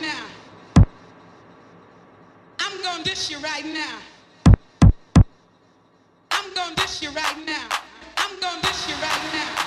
now. I'm gonna dish you right now. I'm gonna dish you right now. I'm gonna dish you right now.